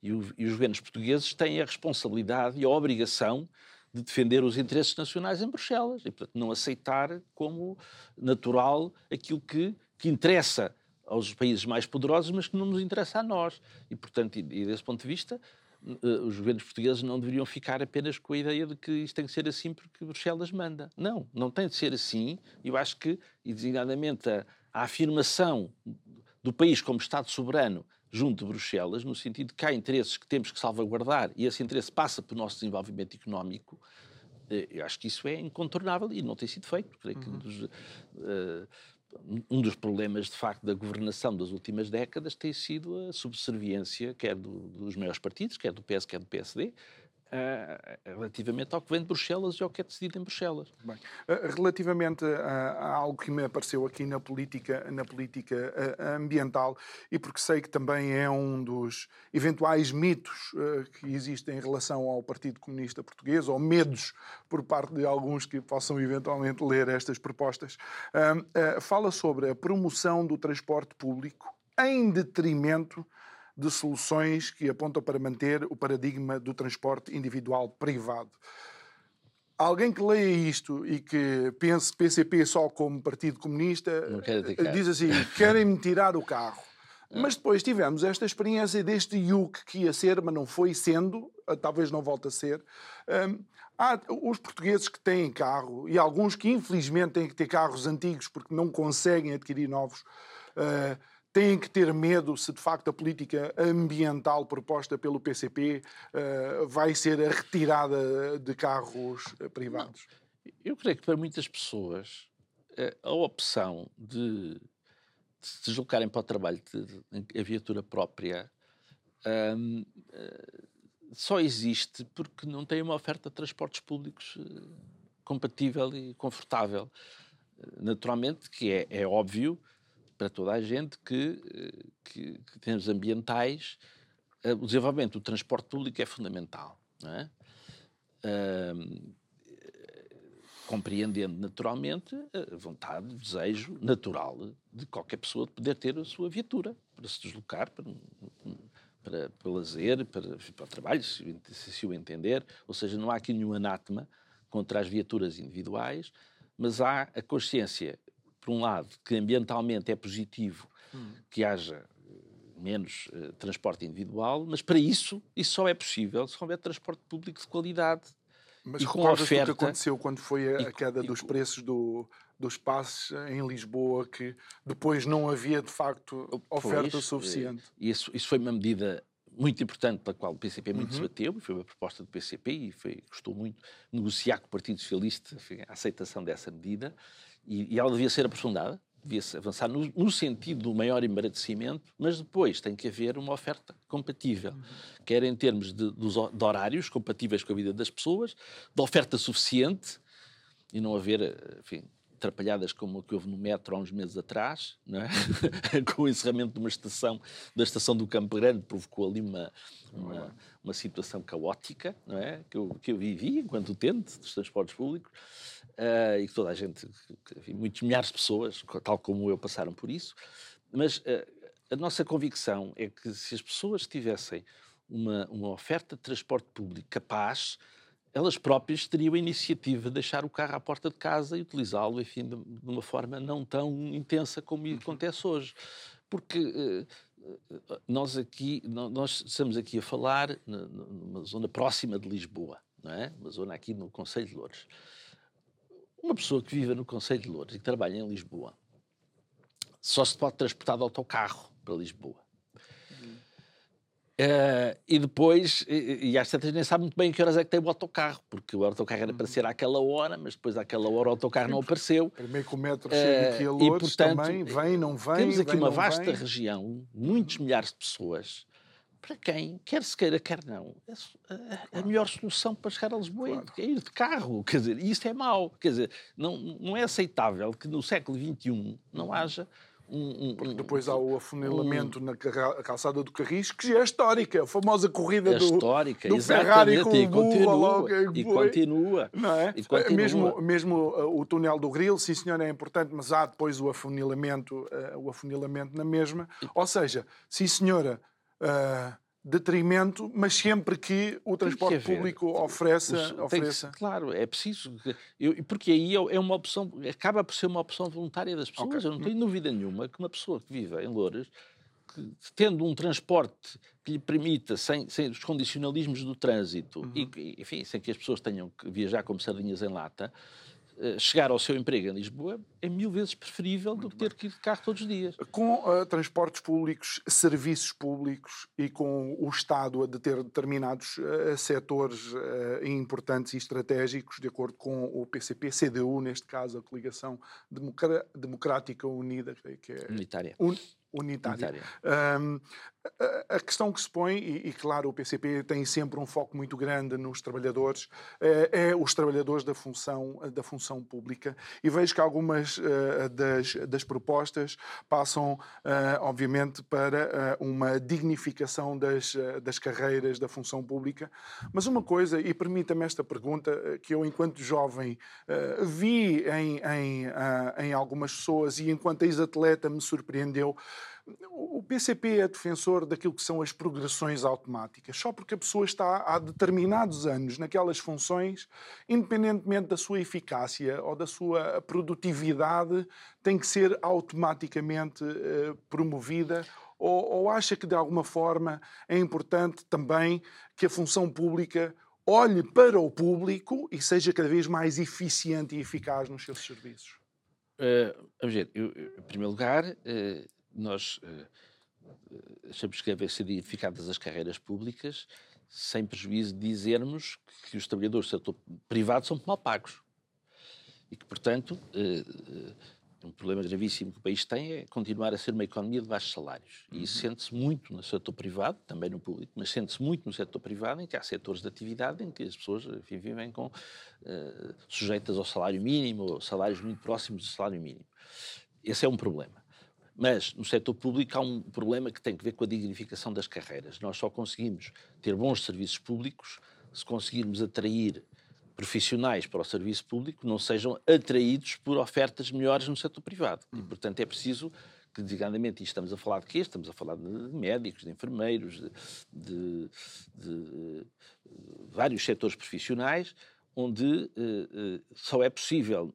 E, o, e os governos portugueses têm a responsabilidade e a obrigação de defender os interesses nacionais em Bruxelas e, portanto, não aceitar como natural aquilo que, que interessa aos países mais poderosos, mas que não nos interessa a nós. E, portanto, e, e desse ponto de vista, uh, os governos portugueses não deveriam ficar apenas com a ideia de que isto tem que ser assim porque Bruxelas manda. Não, não tem de ser assim. Eu acho que, e designadamente, a, a afirmação do país como Estado soberano junto de Bruxelas, no sentido de que há interesses que temos que salvaguardar e esse interesse passa pelo nosso desenvolvimento económico, eh, eu acho que isso é incontornável e não tem sido feito. Creio que dos, uh, um dos problemas, de facto, da governação das últimas décadas tem sido a subserviência, quer do, dos maiores partidos, quer do PS, quer do PSD, uh, relativamente ao que vem de Bruxelas e ao que é decidido em Bruxelas. Bem, uh, relativamente a, a, algo que me apareceu aqui na política, na política uh, ambiental, e porque sei que também é um dos eventuais mitos que existem em relação ao Partido Comunista Português, ou medos por parte de alguns que possam eventualmente ler estas propostas, fala sobre a promoção do transporte público em detrimento de soluções que apontam para manter o paradigma do transporte individual privado. Alguém que leia isto e que pense PCP só como Partido Comunista diz assim: *laughs* querem-me tirar o carro. Ah. Mas depois tivemos esta experiência deste IUC que ia ser, mas não foi sendo, talvez não volte a ser. Um, há os portugueses que têm carro e alguns que infelizmente têm que ter carros antigos porque não conseguem adquirir novos. Uh, têm que ter medo se de facto a política ambiental proposta pelo PCP uh, eh, vai ser a retirada de carros uh, privados? Eu creio que para muitas pessoas uh, a opção de, de, se deslocarem para o trabalho de, a viatura própria um, só existe porque não tem uma oferta de transportes públicos compatível e confortável. Naturalmente que é, é óbvio para toda a gente que, eh, que, que termos ambientais, eh, o desenvolvimento do transporte público é fundamental. Não é? Compreendendo naturalmente a vontade, o desejo natural de qualquer pessoa de poder ter a sua viatura para se deslocar, para, para, para lazer, para, para o trabalho, se, se o entender. Ou seja, não há aqui nenhum anátema contra as viaturas individuais, mas há a consciência por um lado, que ambientalmente é positivo hum. que haja eh, menos uh, transporte individual, mas para isso, isso só é possível se houver transporte público de qualidade. Mas e com a oferta... o que aconteceu quando foi a, e, queda e, dos e, preços do, dos passes em Lisboa, que depois não havia, de facto, oferta pois, suficiente? Uh, isso, isso foi uma medida muito importante pela qual o PCP muito uhum. se bateu, foi uma proposta do PCP e foi, custou muito negociar com o Partido Socialista a aceitação dessa medida e, e ela devia ser aprofundada, devia-se avançar no, no, sentido do maior embaraçecimento, mas depois tem que haver uma oferta compatível, uhum. quer em termos de, de horários compatíveis com a vida das pessoas, de oferta suficiente e não haver, enfim, atrapalhadas como a que houve no metro há uns meses atrás, é? *laughs* com o encerramento de uma estação, da estação do Campo Grande, provocou ali uma, uma, uma situação caótica, é? que, eu, que eu vivi enquanto utente dos transportes públicos, uh, e que toda a gente, enfim, muitos milhares de pessoas, tal como eu, passaram por isso, mas uh, a nossa convicção é que se as pessoas tivessem uma, uma oferta de transporte público capaz, elas próprias teriam a iniciativa de deixar o carro à porta de casa e utilizá-lo, enfim, de, uma forma não tão intensa como uhum. acontece hoje. Porque uh, nós aqui, nós estamos aqui a falar numa zona próxima de Lisboa, não é? Uma zona aqui no Conselho de Louros. Uma pessoa que vive no Conselho de Louros e que trabalha em Lisboa só se pode transportar de autocarro para Lisboa. Uh, e depois, e, e às tantas nem sabe muito bem que horas é que tem o autocarro, porque o autocarro era para uhum. ser àquela hora, mas depois àquela hora o autocarro não apareceu. Primeiro que o metro chega aqui a Lourdes, e, portanto, também, vem, não vem. Temos aqui vem, uma vasta vem. região, muitos milhares de pessoas, para quem, quer se queira, quer não, a, a melhor solução para chegar a Lisboa claro. é ir de carro. Quer dizer, e isso é mau. Quer dizer, não, não é aceitável que no século XXI não uhum. haja um, um, Porque depois há o afunilamento um, na calçada do Carris, que já é histórica, a famosa corrida é do, histórica, do Ferrari com o continua, logo, e continua. Não é? E continua. Mesmo, mesmo uh, o túnel do Grilo, sim senhor, é importante, mas há depois o afunilamento, uh, o afunilamento na mesma. Ou seja, sim senhora, uh, detrimento, mas sempre que o transporte que público ofereça. Ofereça. claro, é preciso. Eu, porque aí é, é uma opção, acaba por ser uma opção voluntária das pessoas. Okay. Eu não tenho dúvida nenhuma que uma pessoa que vive em Louras, que, tendo um transporte que lhe permita, sem, sem os condicionalismos do trânsito, uhum. e, enfim, sem que as pessoas tenham que viajar como sardinhas em lata, chegar ao seu emprego em Lisboa é mil vezes preferível Muito do que ter que ir de carro todos os dias. Com uh, transportes públicos, serviços públicos e com o Estado a deter determinados uh, setores uh, importantes e estratégicos, de acordo com o PCP, CDU, neste caso, a Coligação Democrática Unida, que é. Unitária. Un, unitária. unitária. Um, a questão que se põe, e, e, claro, o PCP tem sempre um foco muito grande nos trabalhadores, é, é os trabalhadores da função, da função pública. E vejo que algumas uh, das, das propostas passam, uh, obviamente, para uh, uma dignificação das, das carreiras da função pública. Mas uma coisa, e permita-me esta pergunta, que eu, enquanto jovem, vi em, em, em algumas pessoas e enquanto ex-atleta me surpreendeu. O PCP é defensor daquilo que são as progressões automáticas. Só porque a pessoa está há determinados anos naquelas funções, independentemente da sua eficácia ou da sua produtividade, tem que ser automaticamente uh, promovida ou, ou, acha que de alguma forma é importante também que a função pública olhe para o público e seja cada vez mais eficiente e eficaz nos seus serviços? Uh, ver, eu, em primeiro lugar, uh, nós uh, achamos que devem ser identificadas as carreiras públicas sem prejuízo de dizermos que os trabalhadores do setor privado são mal pagos. E que, portanto, uh, um problema gravíssimo que o país tem é continuar a ser uma economia de baixos salários. E isso uhum. sente-se muito no setor privado, também no público, mas sente-se muito no setor privado, em que há setores de atividade em que as pessoas enfim, vivem com, uh, sujeitas ao salário mínimo, ou salários muito próximos do salário mínimo. Esse é um problema. Mas no setor público há um problema que tem que ver com a dignificação das carreiras. Nós só conseguimos ter bons serviços públicos se conseguirmos atrair profissionais para o serviço público não sejam atraídos por ofertas melhores no setor privado. E, portanto, é preciso que, designadamente, estamos a falar de quê? Estamos a falar de médicos, de enfermeiros, de, de, de vários setores profissionais, onde uh, uh, só é possível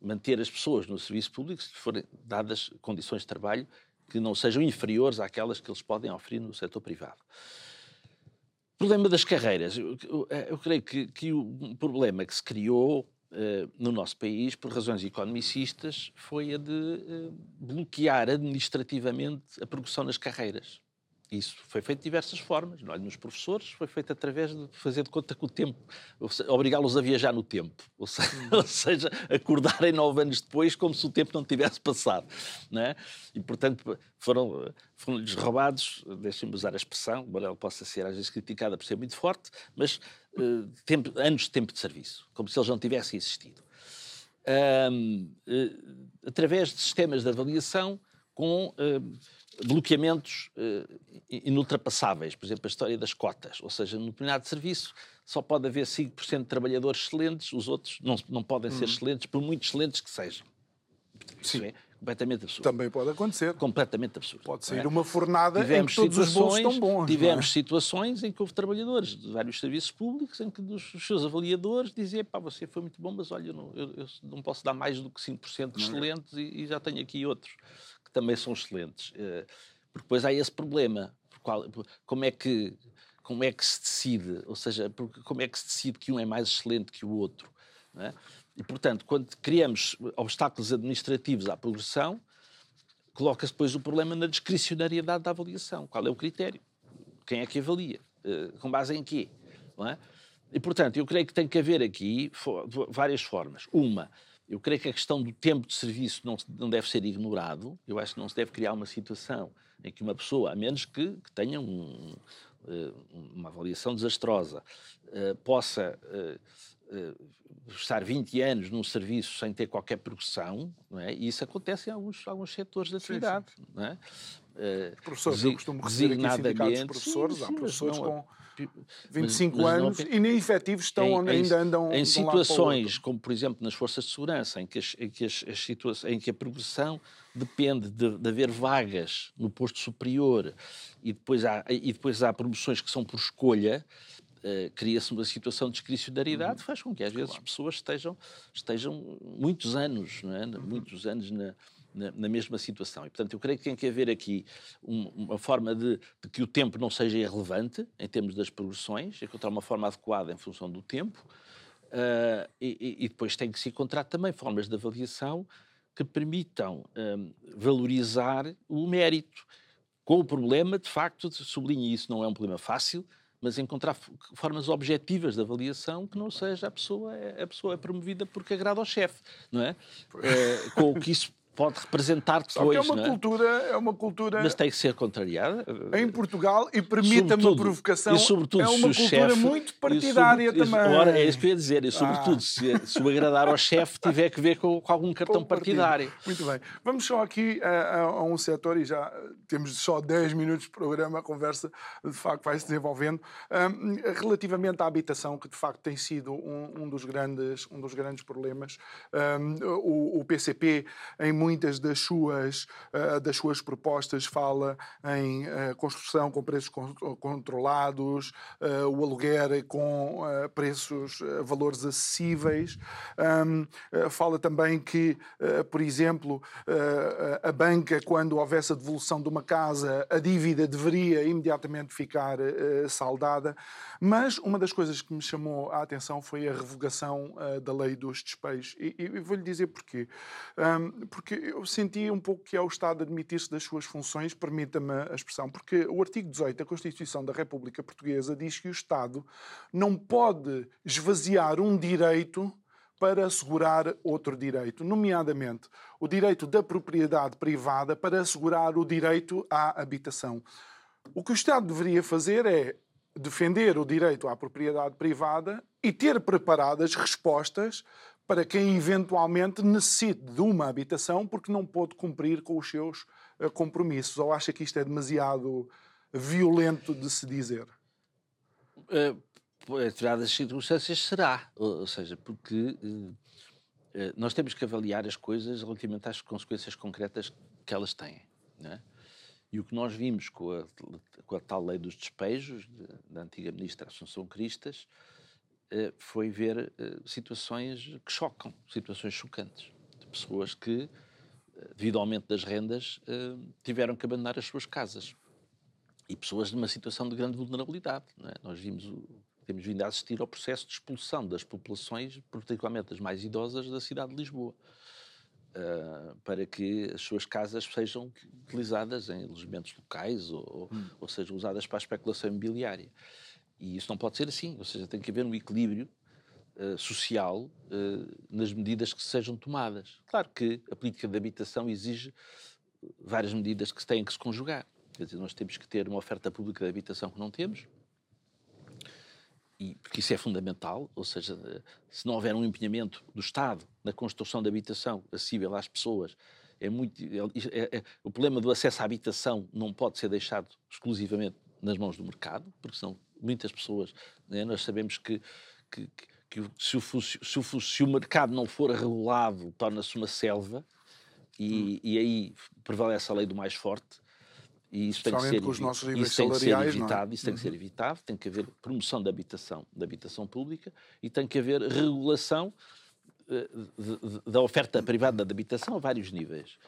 manter as pessoas no serviço público se forem dadas condições de trabalho que não sejam inferiores àquelas que eles podem oferecer no setor privado. Problema das carreiras. Eu, eu, eu creio que, que, o problema que se criou no nosso país, por razões economicistas, foi a de bloquear administrativamente a progressão nas carreiras. Isso foi feito de diversas formas. Olha, nos professores foi feito através de fazer de conta com o tempo, obrigá-los a viajar no tempo, ou seja, *laughs* ou seja, acordarem nove anos depois como se o tempo não tivesse passado. Não é? E, portanto, foram, foram-lhes roubados, deixem-me usar a expressão, embora ela possa ser às vezes criticada por ser muito forte, mas uh, tempo, anos de tempo de serviço, como se eles não tivessem existido. Um, uh, através de sistemas de avaliação com... Uh, bloqueamentos uh, inultrapassáveis, por exemplo, a história das cotas, ou seja, no determinado serviço só pode haver 5% de trabalhadores excelentes, os outros não, não podem ser uhum. excelentes, por muito excelentes que sejam. Isso Sim. é completamente absurdo. Também pode acontecer. Completamente absurdo. Pode sair é? uma fornada tivemos em que todos os bolsos estão bons. É? Tivemos é? situações em que houve trabalhadores de vários serviços públicos em que os seus avaliadores diziam pá, você foi muito bom, mas olha, eu não, eu, eu não posso dar mais do que 5% de é? excelentes e, e já tenho aqui outros também são excelentes. Eh, porque depois há esse problema. Como é que como é que se decide, ou seja, como é que se decide que um é mais excelente que o outro. É? E, portanto, quando criamos obstáculos administrativos à progressão, coloca-se depois o problema na discricionariedade da avaliação. Qual é o critério? Quem é que avalia? Uh, com base em quê? É? E, portanto, eu creio que tem que haver aqui várias formas. Uma, eu creio que a questão do tempo de serviço não, não deve ser ignorado. Eu acho que não se deve criar uma situação em que uma pessoa, a menos que, que tenha um, eh, uma avaliação desastrosa, uh, possa uh, estar 20 anos num serviço sem ter qualquer progressão, não é? e isso acontece em alguns, alguns setores da atividade. Sim, sim. Não é? professores, eu costumo receber aqui sindicatos de professores, sim, há professores não, com 25 mas, mas anos não, e nem efetivos estão em, onde ainda andam. Em situações, como por exemplo nas forças de segurança, em que, as, em que, as, as situações, em que a progressão depende de, de, haver vagas no posto superior e depois há, e depois há promoções que são por escolha, uh, cria-se uma situação de discricionariedade, uhum. faz com que às vezes claro. as pessoas estejam, estejam muitos anos, é? Uhum. muitos anos na, na, na, mesma situação. E, portanto, eu creio que tem que haver aqui um, uma forma de, de, que o tempo não seja irrelevante em termos das progressões, encontrar uma forma adequada em função do tempo, uh, e, e, depois tem que se encontrar também formas de avaliação que permitam um, valorizar o mérito, com o problema, de facto, sublinho isso, não é um problema fácil, mas encontrar formas objetivas de avaliação que não seja a pessoa, a pessoa é promovida porque agrada ao chefe, não é? é com o que isso pode representar depois. é uma é? cultura, é uma cultura. Mas tem que ser contrariada. Em Portugal, e permita-me a provocação, e sobretudo, é uma cultura chefe, muito partidária e também. Ora, é isso que eu ia dizer. E sobretudo, ah. se, se, o agradar ao chefe tiver que ver com, com algum cartão partidário. Muito bem. Vamos só aqui a, a, um setor, e já temos só 10 minutos de programa, a conversa de facto vai se desenvolvendo. Um, relativamente à habitação, que de facto tem sido um, um dos, grandes, um dos grandes problemas, um, o, o PCP, em muitas das suas, uh, das suas propostas fala em uh, construção com preços controlados, uh, o aluguer com preços, valores acessíveis. Um, fala também que, por exemplo, a banca, quando houvesse a devolução de uma casa, a dívida deveria imediatamente ficar saldada. Mas uma das coisas que me chamou a atenção foi a revogação da lei dos despejos. E, e vou-lhe dizer porquê. Um, porque eu senti um pouco que é o Estado admitir-se das suas funções, permita-me a expressão, porque o artigo 18 da Constituição da República Portuguesa diz que o Estado não pode esvaziar um direito para assegurar outro direito, nomeadamente o direito da propriedade privada para assegurar o direito à habitação. O que o Estado deveria fazer é defender o direito à propriedade privada e ter preparadas respostas para quem eventualmente necessite de uma habitação porque não pôde cumprir com os seus uh, compromissos? Ou acha que isto é demasiado violento de se dizer? Em determinadas circunstâncias será. Ou, seja, porque uh, nós temos que avaliar as coisas relativamente às consequências concretas que elas têm. É? E o que nós vimos com a, com a tal lei dos despejos, de, da antiga ministra Assunção Cristas, eh, foi ver eh, situações que chocam, situações chocantes, de pessoas que, eh, devido ao aumento das rendas, tiveram que abandonar as suas casas. E pessoas numa situação de grande vulnerabilidade. É? Nós vimos temos vindo a assistir ao processo de expulsão das populações, particularmente as mais idosas, da cidade de Lisboa, uh, para que as suas casas sejam utilizadas em alojamentos locais ou, hum. ou sejam usadas para a especulação imobiliária. E isso não pode ser assim, ou seja, tem que haver um equilíbrio uh, social uh, nas medidas que sejam tomadas. Claro que a política de habitação exige várias medidas que têm que se conjugar. Quer dizer, nós temos que ter uma oferta pública de habitação que não temos, e, porque isso é fundamental, ou seja, se não houver um empenhamento do Estado na construção de habitação acessível às pessoas, é muito, é, é, é, o problema do acesso à habitação não pode ser deixado exclusivamente nas mãos do mercado, porque senão muitas pessoas, né, nós sabemos que, que, que se, o, se, o, se, o, mercado não for regulado, torna-se uma selva e, hum. e, aí prevalece a lei do mais forte. E isso tem que ser, isso tem que ser é? evitado, é? isso tem que ser uhum. evitado, tem que haver promoção da habitação, da habitação pública e tem que haver regulação eh, da oferta privada de habitação a vários níveis.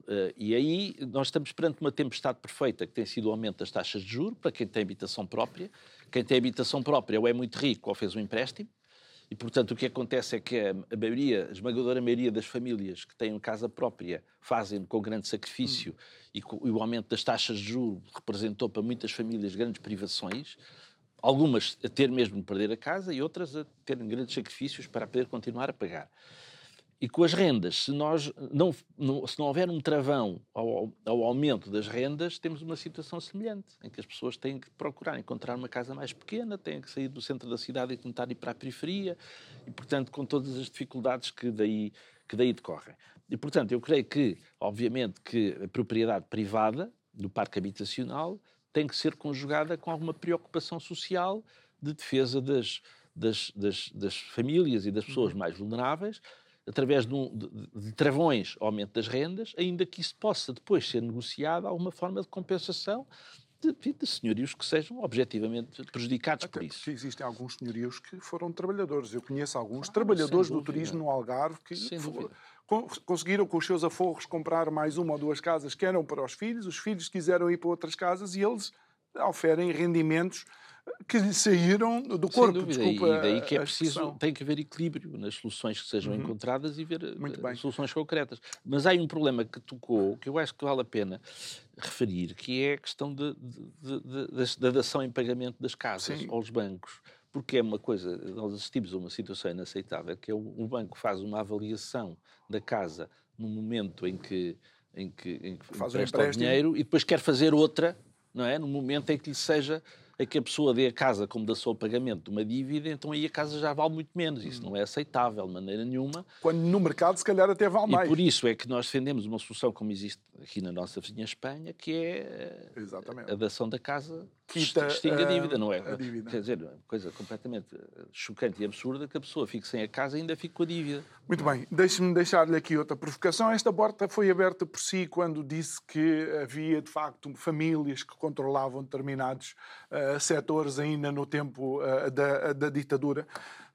Uh, e aí nós estamos perante uma tempestade perfeita, que tem sido o aumento das taxas de juros para quem tem habitação própria. Quem tem habitação própria ou é muito rico ou fez um empréstimo. E, portanto, o que acontece é que a maioria, a esmagadora maioria das famílias que têm casa própria fazem com grande sacrifício hum. e, e, o aumento das taxas de juros representou para muitas famílias grandes privações, algumas a ter mesmo de perder a casa e outras a terem grandes sacrifícios para poder continuar a pagar. E com as rendas, se, nós não, não, se não houver um travão ao, ao, aumento das rendas, temos uma situação semelhante, em que as pessoas têm que procurar encontrar uma casa mais pequena, têm que sair do centro da cidade e tentar ir para a periferia, e, portanto, com todas as dificuldades que daí, que daí decorrem. E, portanto, eu creio que, obviamente, que a propriedade privada do parque habitacional tem que ser conjugada com alguma preocupação social de defesa das, das, das, das famílias e das pessoas uhum. mais vulneráveis, através de, um, de, de, travões ao aumento das rendas, ainda que isso possa depois ser negociado alguma forma de compensação de, de senhorios que sejam objetivamente prejudicados Até por isso. existem alguns senhorios que foram trabalhadores. Eu conheço alguns ah, trabalhadores do turismo no Algarve que conseguiram com os seus aforros comprar mais uma ou duas casas que eram para os filhos, os filhos quiseram ir para outras casas e eles oferem rendimentos que lhe saíram do corpo. Desculpa, e daí que é preciso, tem que haver equilíbrio nas soluções que sejam uhum. encontradas e ver eh, soluções concretas. Mas há um problema que tocou, que eu acho que vale a pena referir, que é a questão de, de, de, da dação em pagamento das casas Sim. aos bancos. Porque é uma coisa, nós assistimos a uma situação inaceitável, que é o, o banco faz uma avaliação da casa num momento em que, em que, em que Faz empresta o dinheiro e depois quer fazer outra, não é? No momento em que lhe seja em que a pessoa dê a casa como da o pagamento de uma dívida, então aí a casa já vale muito menos. Isso não é aceitável de maneira nenhuma. Quando no mercado, se calhar, até vale mais. E por isso é que nós defendemos uma solução como existe aqui na nossa vizinha Espanha, que é eh, Exatamente. a dação da casa Quita, extingue a dívida, não é? a dívida. Quer dizer, é uma coisa completamente eh, chocante e absurda que a pessoa fique sem a casa e ainda fique com a dívida. Muito bem, deixe-me deixar-lhe aqui outra provocação. Esta porta foi aberta por si quando disse que havia, de facto, famílias que controlavam determinados eh, setores ainda no tempo eh, da, da ditadura.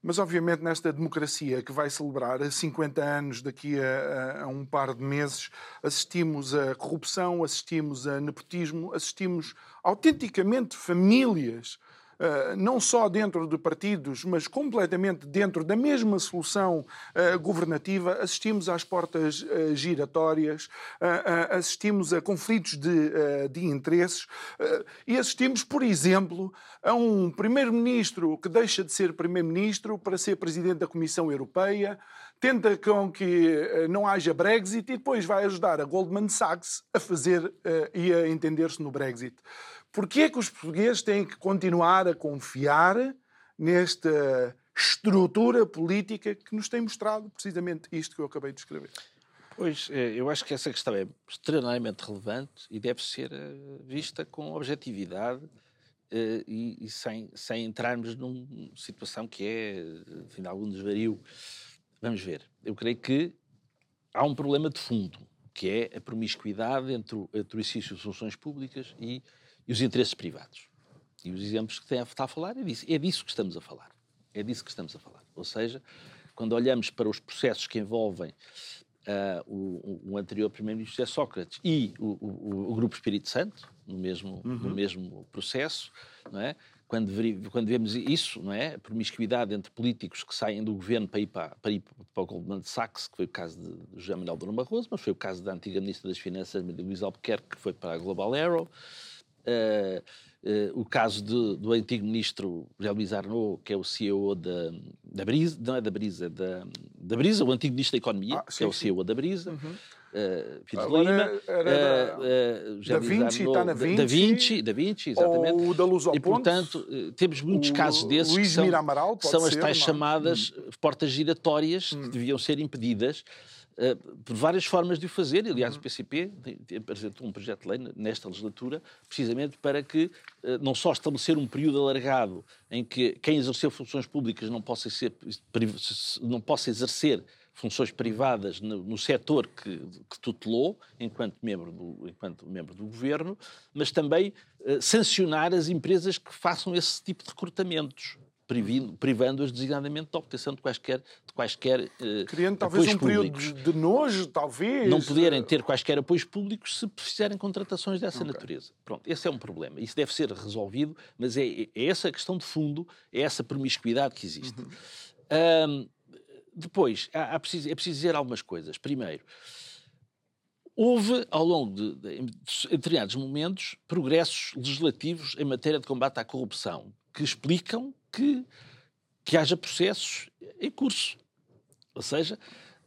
Mas, obviamente, nesta democracia que vai celebrar 50 anos daqui a, a- um par de meses, assistimos a corrupção, assistimos a nepotismo, assistimos autenticamente famílias Uh, não só dentro de partidos, mas completamente dentro da mesma solução uh, governativa, assistimos às portas uh, giratórias, assistimos a conflitos de, de interesses e assistimos, por exemplo, a um primeiro-ministro que deixa de ser primeiro-ministro para ser presidente da Comissão Europeia, tenta com que eh, não haja Brexit e depois vai ajudar a Goldman Sachs a fazer eh, e a entender-se no Brexit. Porquê é que os portugueses têm que continuar a confiar nesta estrutura política que nos tem mostrado precisamente isto que eu acabei de escrever? Pois, eh, eu acho que essa questão é extremamente relevante e deve ser eh, vista com objetividade eh, e, e sem, sem entrarmos numa situação que é, enfim, algum desvario. Vamos ver. Eu creio que há um problema de fundo, que é a promiscuidade entre o exercício de funções públicas e, e os interesses privados. E os exemplos que tem, está a falar é disso. É disso que estamos a falar. É disso que estamos a falar. Ou seja, quando olhamos para os processos que envolvem ah, o, o- anterior primeiro-ministro José Sócrates e o, o- o Grupo Espírito Santo, no mesmo, no mesmo processo, não é? Quando, veri- quando vemos isso, não é? A promiscuidade entre políticos que saem do governo para ir para, para, ir para o Goldman Sachs, que foi o caso de José Manuel Durão Barroso, mas foi o caso da antiga Ministra das Finanças, Maria Luísa Albuquerque, que foi para a Global Arrow. Eh, o caso de- do antigo ministro José Luís Arnaud, que é o CEO da, da Brisa, não é da Brisa, da, da Brisa, o antigo ministro da Economia, Ah, que sim, é o sim. CEO da Brisa, eh, Pires Agora Lima, era da- eh, José da Vinci, Arnaud, está na da- Da Vinci, Vinci, da Vinci, exatamente. Ou o da Luz ao E, Ponte? portanto, eh, temos muitos casos desses Luís que são, Amaral, que são as ser, tais não chamadas portas giratórias que deviam ser impedidas por várias formas de o fazer. Aliás, o PCP apresentou um projeto de lei nesta legislatura precisamente para que eh, não só estabelecer um período alargado em que quem exerceu funções públicas não possa, ser, não possa exercer funções privadas no, no setor que, que tutelou enquanto membro, do, enquanto membro do governo, mas também eh, sancionar as empresas que façam esse tipo de recrutamentos, privando-as designadamente da obtenção de quaisquer, de quaisquer eh, Criando talvez um período públicos. de, de nojo, talvez. Não poderem ter quaisquer apoios públicos se fizerem contratações dessa Ok. natureza. Pronto, esse é um problema. Isso deve ser resolvido, mas é, é essa a questão de fundo, é essa promiscuidade que existe. Ahm, depois, há- há preciso- é preciso dizer algumas coisas. Primeiro, houve, ao longo de, de- em determinados momentos, progressos legislativos em matéria de combate à corrupção que explicam que, que haja processos em curso. Ou seja,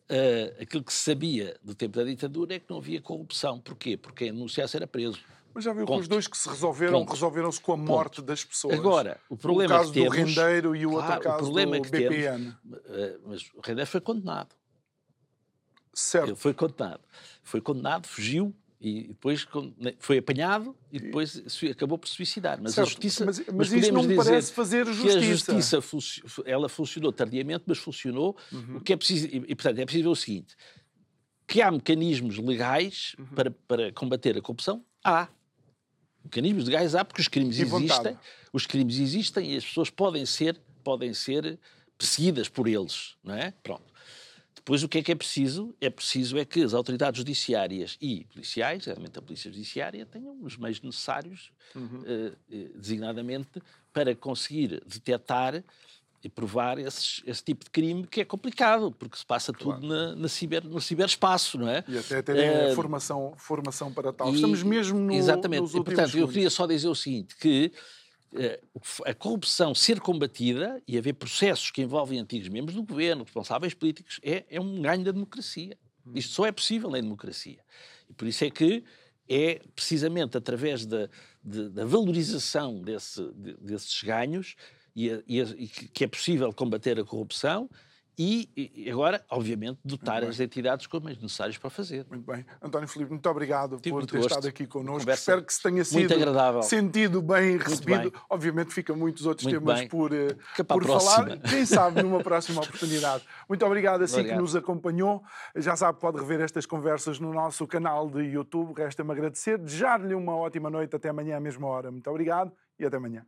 eh, aquilo que se sabia do tempo da ditadura é que não havia corrupção. Porquê? Porque quem anunciasse era preso. Mas já viu que Ponto. os dois que se resolveram, Ponto. resolveram-se com a morte das pessoas. Agora, o problema o caso que temos, do rendeiro e o outro Claro, o caso problema do que temos- BPN. eh, mas o Rendeiro foi condenado. Certo. Ele foi condenado. Foi condenado, fugiu e depois foi apanhado e depois acabou por suicidar. Mas Certo, a justiça. mas- mas isso podemos não me parece fazer Que a justiça. justiça ela funcionou tardiamente, mas funcionou. Uhum. O que é preciso. E, portanto, é preciso ver o seguinte: que há mecanismos legais Uhum. para, para combater a corrupção? Há. Mecanismos legais há, porque os crimes E vontade. existem. Os crimes existem e as pessoas podem ser, podem ser perseguidas por eles, não é? Pronto. Depois, o que é que é preciso? É preciso é que as autoridades judiciárias e policiais, realmente a Polícia Judiciária, tenham os meios necessários, eh, eh, designadamente, para conseguir detectar e provar esses- esse tipo de crime que é complicado, porque se passa tudo na, na ciber, no ciberespaço, não é? E até terem Eh, formação, formação para tal. e- Estamos mesmo no, Exatamente. E, portanto, eu queria só dizer o seguinte, que a corrupção ser combatida e haver processos que envolvem antigos membros do governo, responsáveis políticos, é, é um ganho da democracia. Isto só é possível em democracia. E por isso é que é precisamente através da, de, da valorização desse, de, desses ganhos e, e, e, que é possível combater a corrupção e, e, agora, obviamente, dotar as entidades com os meios necessários para fazer. Muito bem. António Filipe, muito obrigado Tive por ter gosto. estado aqui connosco. Conversa Espero que se tenha sido muito agradável. sentido bem recebido. bem. Obviamente, ficam muitos outros Muito temas bem. por, eh, por falar. Quem sabe numa próxima *laughs* oportunidade. Muito obrigado a si que nos acompanhou. Já sabe, pode rever estas conversas no nosso canal de YouTube. Resta-me agradecer. Desejar-lhe uma ótima noite. Até amanhã à mesma hora. Muito obrigado e até amanhã.